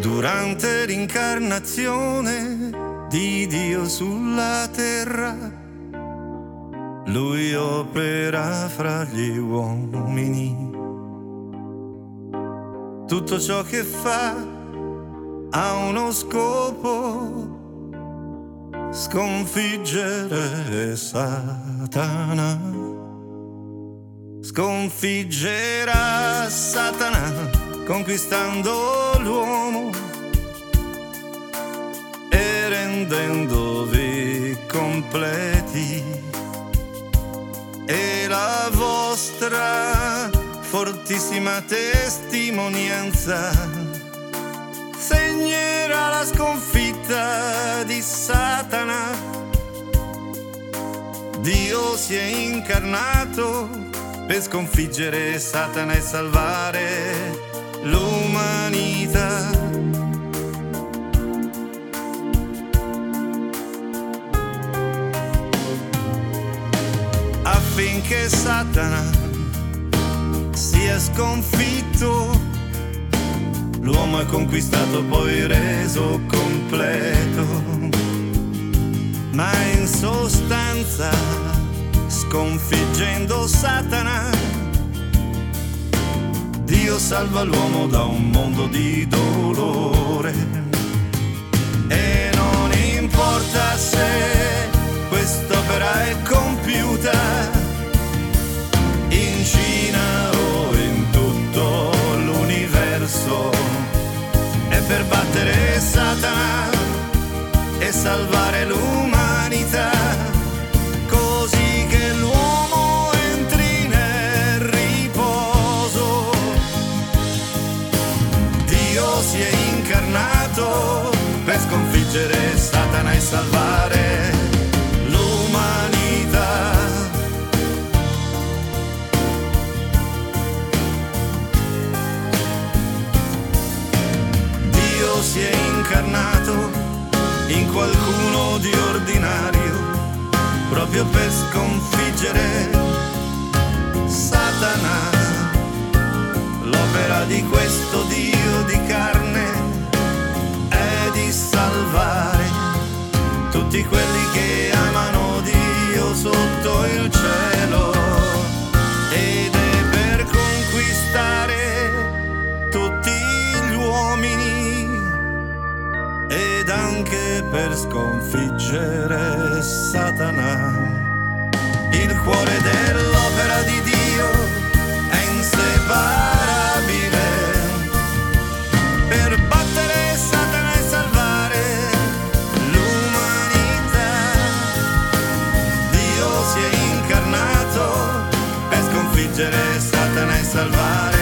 durante l'incarnazione di Dio sulla terra. Lui opera fra gli uomini. Tutto ciò che fa ha uno scopo, sconfiggere Satana. Sconfiggerà Satana conquistando l'uomo e rendendovi completi. E la vostra fortissima testimonianza segnerà la sconfitta di Satana. Dio si è incarnato per sconfiggere Satana e salvare l'umanità. Affinché Satana sia sconfitto, l'uomo è conquistato poi reso completo, ma in sostanza sconfiggendo Satana, Dio salva l'uomo da un mondo di dolore. Salvare l'umanità Dio si è incarnato in qualcuno di ordinario proprio per sconfiggere Satana. L'opera di questo Dio di carne tutti quelli che amano Dio sotto il cielo ed è per conquistare tutti gli uomini ed anche per sconfiggere Satana. Il cuore dell'opera di Dio interessa te ne salvare